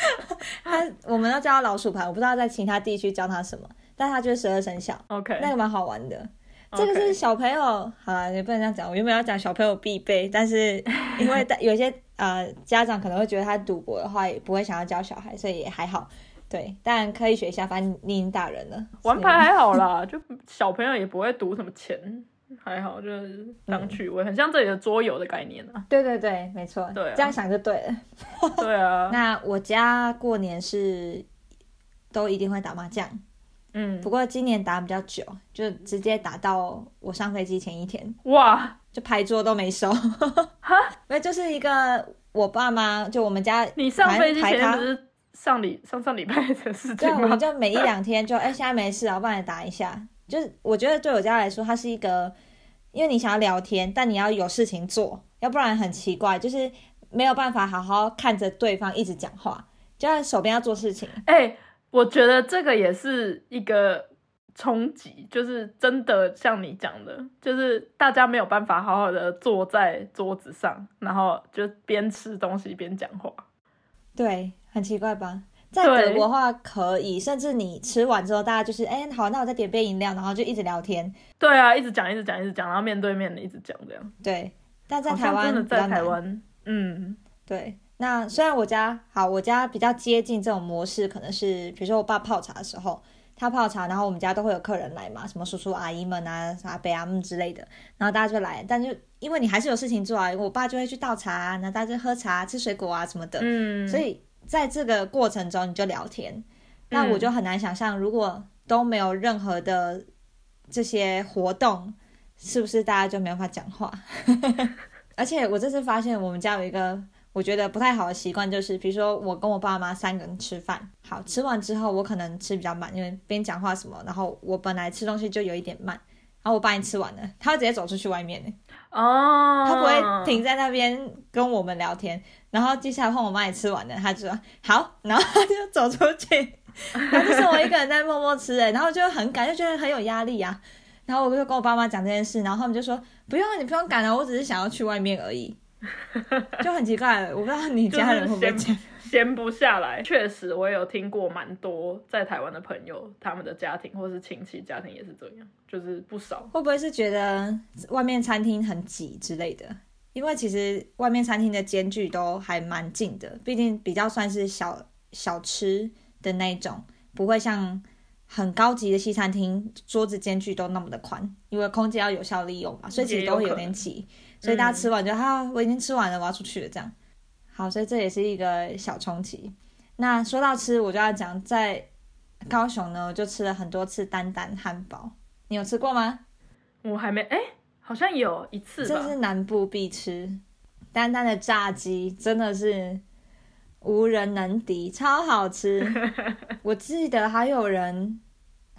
[LAUGHS] 它我们要叫它老鼠牌，我不知道在其他地区叫它什么，但它就是十二生肖，OK，那个蛮好玩的。这个是小朋友，好了，也不能这样讲。我原本要讲小朋友必备，但是因为大 [LAUGHS] 有些呃家长可能会觉得他赌博的话，也不会想要教小孩，所以也还好。对，但可以学一下，反正你已经大人了。玩牌还好啦，就小朋友也不会赌什么钱，还好就是当趣味，很像这里的桌游的概念啊。对对对，没错，对啊。这样想就对了。对啊，[LAUGHS] 那我家过年是都一定会打麻将，嗯。不，过今年打比较久，就直接打到我上飞机前一天，哇，就牌桌都没收。因为 [LAUGHS] 就是一个我爸妈，就我们家你上飞机前不是上礼上上礼拜的事对啊，我们？就每一两天就哎、现在没事啊，我帮你打一下。就是我觉得对我家来说，它是一个，因为你想要聊天，但你要有事情做，要不然很奇怪，就是没有办法好好看着对方一直讲话，就在手边要做事情。哎、我觉得这个也是一个冲击，就是真的像你讲的，就是大家没有办法好好的坐在桌子上，然后就边吃东西边讲话。对，很奇怪吧？在对德国的话可以，甚至你吃完之后，大家就是哎、好，那我再点杯饮料，然后就一直聊天。对啊，一直讲，一直讲，一直讲，然后面对面的一直讲这样。对，但在台湾真的在比较难。台湾，嗯，对，那虽然我家好，我家比较接近这种模式，可能是比如说我爸泡茶的时候，他泡茶，然后我们家都会有客人来嘛，什么叔叔阿姨们啊、啥伯阿姆之类的，然后大家就来，但就因为你还是有事情做啊，我爸就会去倒茶啊，然后大家就喝茶、吃水果啊什么的，嗯，所以在这个过程中你就聊天，那嗯我就很难想象，如果都没有任何的这些活动，是不是大家就没有办法讲话？[LAUGHS] 而且我这次发现我们家有一个我觉得不太好的习惯，就是比如说我跟我爸妈三个人吃饭，好吃完之后我可能吃比较慢，因为边讲话什么，然后我本来吃东西就有一点慢。然后我把你吃完了，他会直接走出去外面呢，哦，他不会停在那边跟我们聊天。然后接下来换我妈也吃完了，他就说好，然后他就走出去，然后就剩我一个人在默默吃，哎，然后就很赶，就觉得很有压力啊。然后我就跟我爸妈讲这件事，然后他们就说不用，你不用赶了，我只是想要去外面而已，就很奇怪，我不知道你家人会不会这样。闲不下来。确实，我也有听过蛮多在台湾的朋友，他们的家庭或是亲戚家庭也是这样，就是不少。会不会是觉得外面餐厅很挤之类的？因为其实外面餐厅的间距都还蛮近的，毕竟比较算是小小吃的那一种，不会像很高级的西餐厅桌子间距都那么的宽，因为空间要有效利用嘛，所以其实都会有点挤，所以大家吃完就哈、我已经吃完了，我要出去了这样。好，所以这也是一个小冲击。那说到吃，我就要讲，在高雄呢，我就吃了很多次丹丹汉堡，你有吃过吗？我还没哎、好像有一次吧这是。南部必吃，丹丹的炸鸡真的是无人能敌，超好吃。[LAUGHS] 我记得还有人，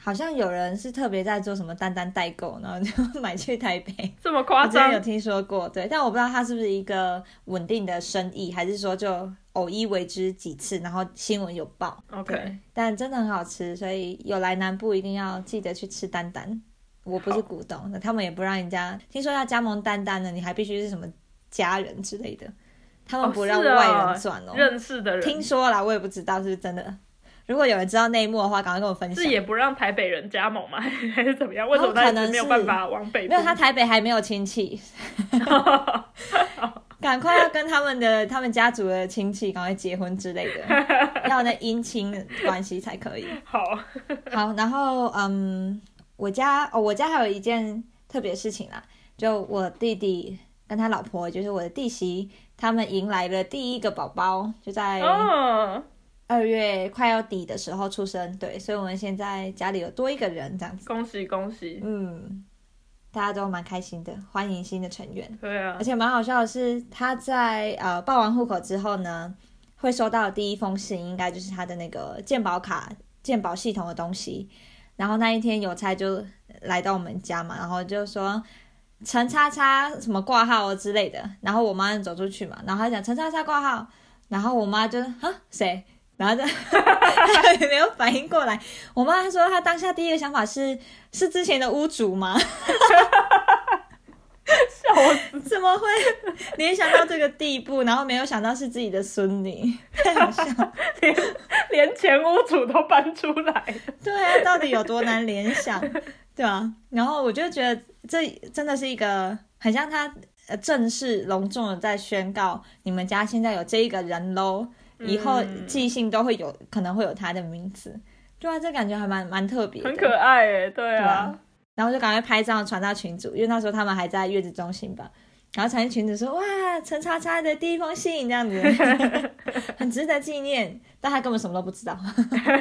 好像有人是特别在做什么丹丹代购，然后就 [LAUGHS] 买去台北。这么夸张有？听说过，对，但我不知道它是不是一个稳定的生意，还是说就偶一为之几次，然后新闻有报。OK，但真的很好吃，所以有来南部一定要记得去吃丹丹。我不是股东，那他们也不让人家听说要加盟丹丹的，你还必须是什么家人之类的，他们哦不让外人转哦。认识的人听说啦，我也不知道是不是真的。如果有人知道内幕的话，赶快跟我分享是。也不让台北人加盟吗？[LAUGHS] 还是怎么样？为什么他没有办法往北部？没有，他台北还没有亲戚，[LAUGHS] 赶快要跟他们的他们家族的亲戚赶快结婚之类的，[LAUGHS] 要那姻亲关系才可以。好，好，然后嗯，我家哦，我家还有一件特别事情啦，就我弟弟跟他老婆，就是我的弟媳，他们迎来了第一个宝宝，就在嗯，二月快要底的时候出生。对，所以我们现在家里有多一个人这样子。恭喜恭喜，嗯，大家都蛮开心的，欢迎新的成员。对啊而，且蛮好笑的是，他在呃报完户口之后呢，会收到的第一封信，应该就是他的那个健保卡、健保系统的东西。然后那一天邮差就来到我们家嘛，然后就说陈叉叉什么挂号之类的。然后我妈走出去嘛，然后他讲陈叉叉挂号，然后我妈就啊谁？然后就她 [LAUGHS] 也没有反应过来。我妈说她当下第一个想法是是之前的屋主吗？笑死，怎么会联想到这个地步？然后没有想到是自己的孙女，太好笑。[LAUGHS] 连连前屋主都搬出来，对啊，到底有多难联想，对吧、然后我就觉得这真的是一个很像他呃正式隆重的在宣告你们家现在有这一个人喽，以后嗯寄信都会有可能会有他的名字，对啊，这感觉还蛮蛮特别，很可爱哎，对对啊啊，然后就赶快拍照传到群组，因为那时候他们还在月子中心吧。然后传进群组说：“哇，陈叉叉的第一封信这样子，[LAUGHS] [LAUGHS] 很值得纪念。”但他根本什么都不知道，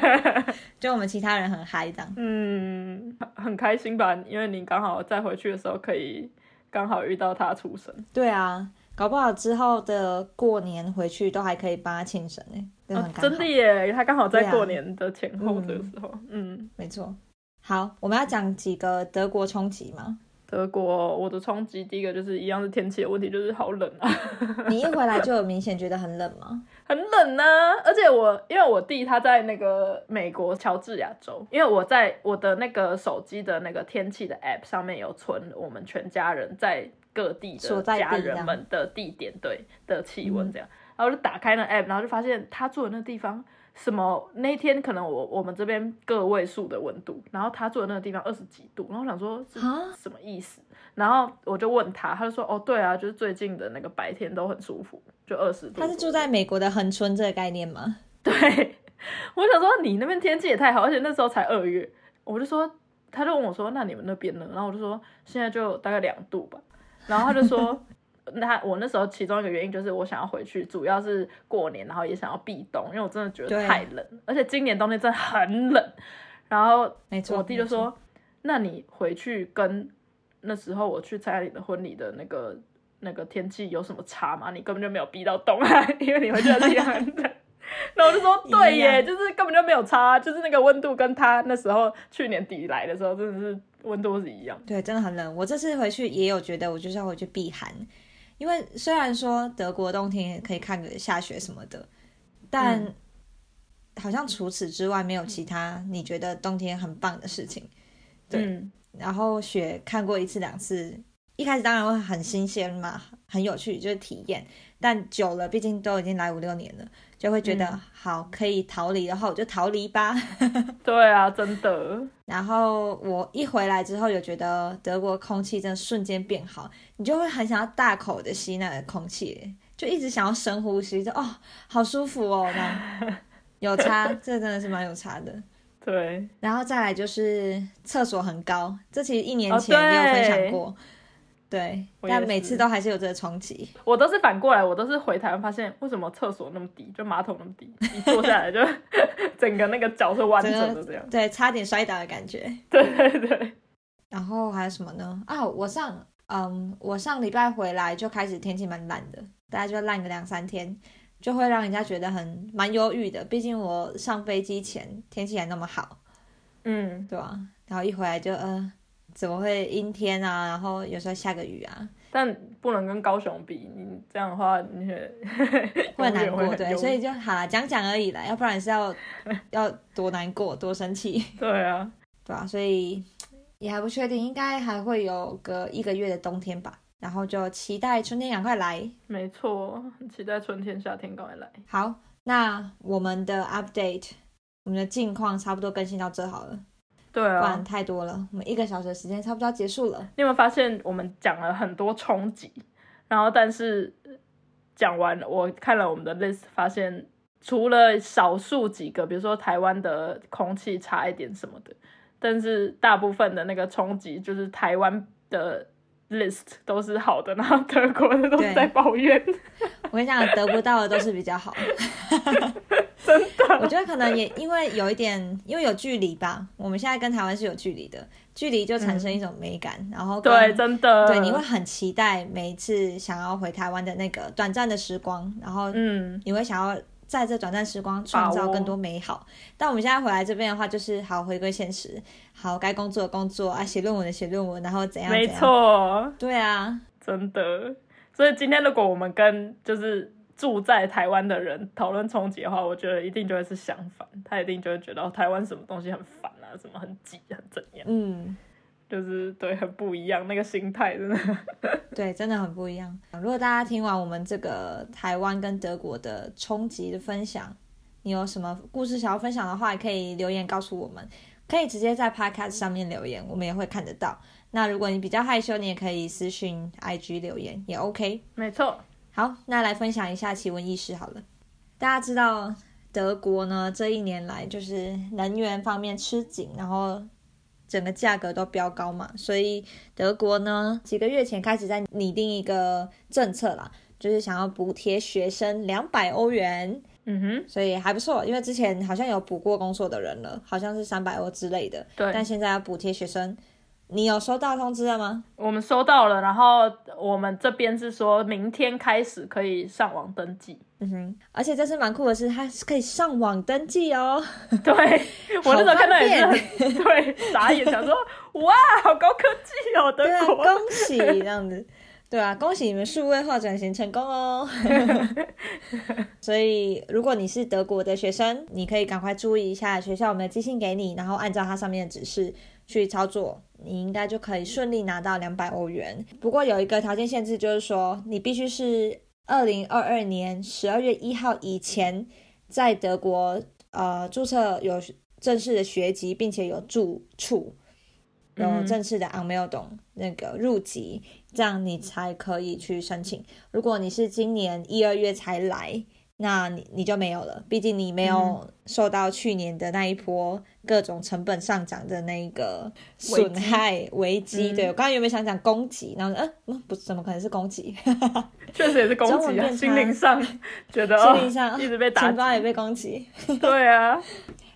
[LAUGHS] 就我们其他人很嗨这样。嗯，很很开心吧？因为你刚好再回去的时候，可以刚好遇到他出生，对啊，搞不好之后的过年回去都还可以帮他庆生呢，真的哦很。真的耶，他刚好在过年的前后这个时候，嗯，没错。好，我们要讲几个德国冲击吗？德国我的冲击第一个就是一样是天气的问题，就是好冷啊。[LAUGHS] 你一回来就有明显觉得很冷吗？[LAUGHS] 很冷呢、而且我因为我弟他在那个美国乔治亚州，因为我在我的那个手机的那个天气的 app 上面有存我们全家人在各地的家人们的地点对的气温这样，然后就打开那 app，然后就发现他住的那个地方。什么？那天可能我我们这边个位数的温度，然后他住的那个地方二十几度，然后我想说是啊什么意思？然后我就问他，他就说哦对啊，就是最近的那个白天都很舒服，就二十度。他是住在美国的恒春这个概念吗？[LAUGHS] 对，我想说你那边天气也太好，而且那时候才二月，我就说，他就问我说，那你们那边呢？然后我就说现在就大概两度吧，然后他就说，那我那时候其中一个原因就是我想要回去，主要是过年，然后也想要避冬，因为我真的觉得太冷，而且今年冬天真的很冷。然后没错，我弟就说，那你回去跟那时候我去参加你的婚礼的那个那个天气有什么差吗？你根本就没有避到冬啊，[LAUGHS] 因为你回去的地方很冷。[LAUGHS] 然后我就说，对耶，就是根本就没有差，就是那个温度跟他那时候去年底来的时候，真的是温度是一样。对，真的很冷。我这次回去也有觉得，我就是要回去避寒，因为虽然说德国冬天可以看个下雪什么的，但嗯好像除此之外没有其他你觉得冬天很棒的事情。对嗯，然后雪看过一次两次，一开始当然会很新鲜嘛，很有趣，就是体验。但久了，毕竟都已经来五六年了，就会觉得、嗯。好可以逃离的话，我就逃离吧。[LAUGHS] 对啊，真的，然后我一回来之后，有觉得德国空气真的瞬间变好，你就会很想要大口的吸那个空气，就一直想要深呼吸，就哦，好舒服哦，[LAUGHS] 有差，这真的是蛮有差的。对，然后再来就是厕所很高，这其实一年哦前也有分享对过，对，但每次都还是有这个冲击。我都是反过来，我都是回台湾发现为什么厕所那么低，就马桶那么低，一坐下来就 [LAUGHS] 整个那个脚是弯着的这样。对，差点摔倒的感觉。对对对，然后还有什么呢？啊，我上嗯，我上礼拜回来就开始天气蛮烂的，大概就烂个两三天，就会让人家觉得很蛮忧郁的。毕竟我上飞机前天气还那么好，嗯，对吧？然后一回来就呃，怎么会阴天啊？然后有时候下个雨啊，但不能跟高雄比，你这样的话，你也 [LAUGHS] 会很难过。对，所以就好啦，讲讲而已啦，要不然是要 [LAUGHS] 要多难过多生气，对啊，对啊、所以也还不确定，应该还会有个一个月的冬天吧。然后就期待春天赶快来。没错，期待春天、夏天赶快来。好，那我们的 update，我们的近况差不多更新到这好了，对不然啊，太多了。我们一个小时的时间差不多要结束了。你有没有发现我们讲了很多冲击，然后但是讲完，我看了我们的 list，发现除了少数几个，比如说台湾的空气差一点什么的，但是大部分的那个冲击就是台湾的 list 都是好的，然后德国的都是在抱怨。我跟你讲，得不到的都是比较好。[LAUGHS] 真的，我觉得可能也因为有一点，因为有距离吧。我们现在跟台湾是有距离的，距离就产生一种美感。然后对，真的，对，你会很期待每一次想要回台湾的那个短暂的时光。然后，嗯，你会想要在这短暂时光创造更多美好。但我们现在回来这边的话，就是好回归现实，好该工作的工作啊，写论文的写论文，然后怎样？没错，对啊，真的。所以今天如果我们跟就是。住在台湾的人讨论冲击的话，我觉得一定就会是相反，他一定就会觉得台湾什么东西很烦啊，什么很挤，很怎样？嗯，就是对，很不一样，那个心态真的，[LAUGHS] 对，真的很不一样。如果大家听完我们这个台湾跟德国的冲击的分享，你有什么故事想要分享的话，可以留言告诉我们，可以直接在 Podcast 上面留言，我们也会看得到。那如果你比较害羞，你也可以私信 IG 留言，也 OK。没错。好，那来分享一下奇闻异事好了。大家知道德国呢，这一年来就是能源方面吃紧，然后整个价格都飙高嘛，所以德国呢几个月前开始在拟定一个政策啦，就是想要补贴学生两百欧元。嗯哼，所以还不错，因为之前好像有补过工作的人了，好像是三百欧之类的。对，但现在要补贴学生。你有收到通知了吗？我们收到了，然后我们这边是说明天开始可以上网登记。嗯哼，而且这次蛮酷的是，它是可以上网登记哦。对，[LAUGHS] 我那时候看到也是很 [LAUGHS] 对，傻眼，想说 [LAUGHS] 哇，好高科技哦，德国，恭喜这样子。对啊，恭喜你们数位化转型成功哦。所以如果你是德国的学生，你可以赶快注意一下学校有没有寄信给你，然后按照它上面的指示。去操作，你应该就可以顺利拿到两百欧元。不过有一个条件限制，就是说你必须是二零二二年十二月一号以前在德国呃注册有正式的学籍，并且有住处，有正式的 a n m e l d 那个入籍，这样你才可以去申请。如果你是今年一二月才来。那你你就没有了，毕竟你没有受到去年的那一波各种成本上涨的那个损害危机。对我刚刚有没有想讲攻击？然后嗯，不，怎么可能是攻击？[LAUGHS] 确实也是攻击啊，心灵上觉得心灵上一直被打，钱包也被攻击。[LAUGHS] 对啊，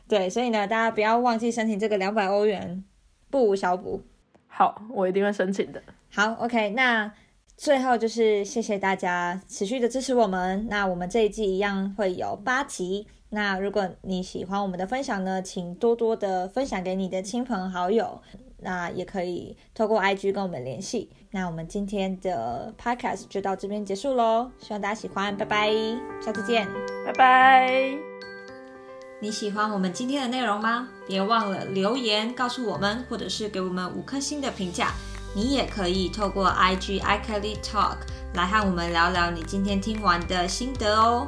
对，所以呢，大家不要忘记申请这个两百欧元，不无小补。好，我一定会申请的。好，OK，那。最后就是谢谢大家持续的支持我们。那我们这一季一样会有八集。那如果你喜欢我们的分享呢，请多多的分享给你的亲朋好友。那也可以透过 [LAUGHS] IG 跟我们联系。那我们今天的 Podcast 就到这边结束喽，希望大家喜欢，拜拜，下次见，拜拜。你喜欢我们今天的内容吗？别忘了留言告诉我们，或者是给我们五颗星的评价。你也可以透过 IG iKelly Talk 来和我们聊聊你今天听完的心得哦。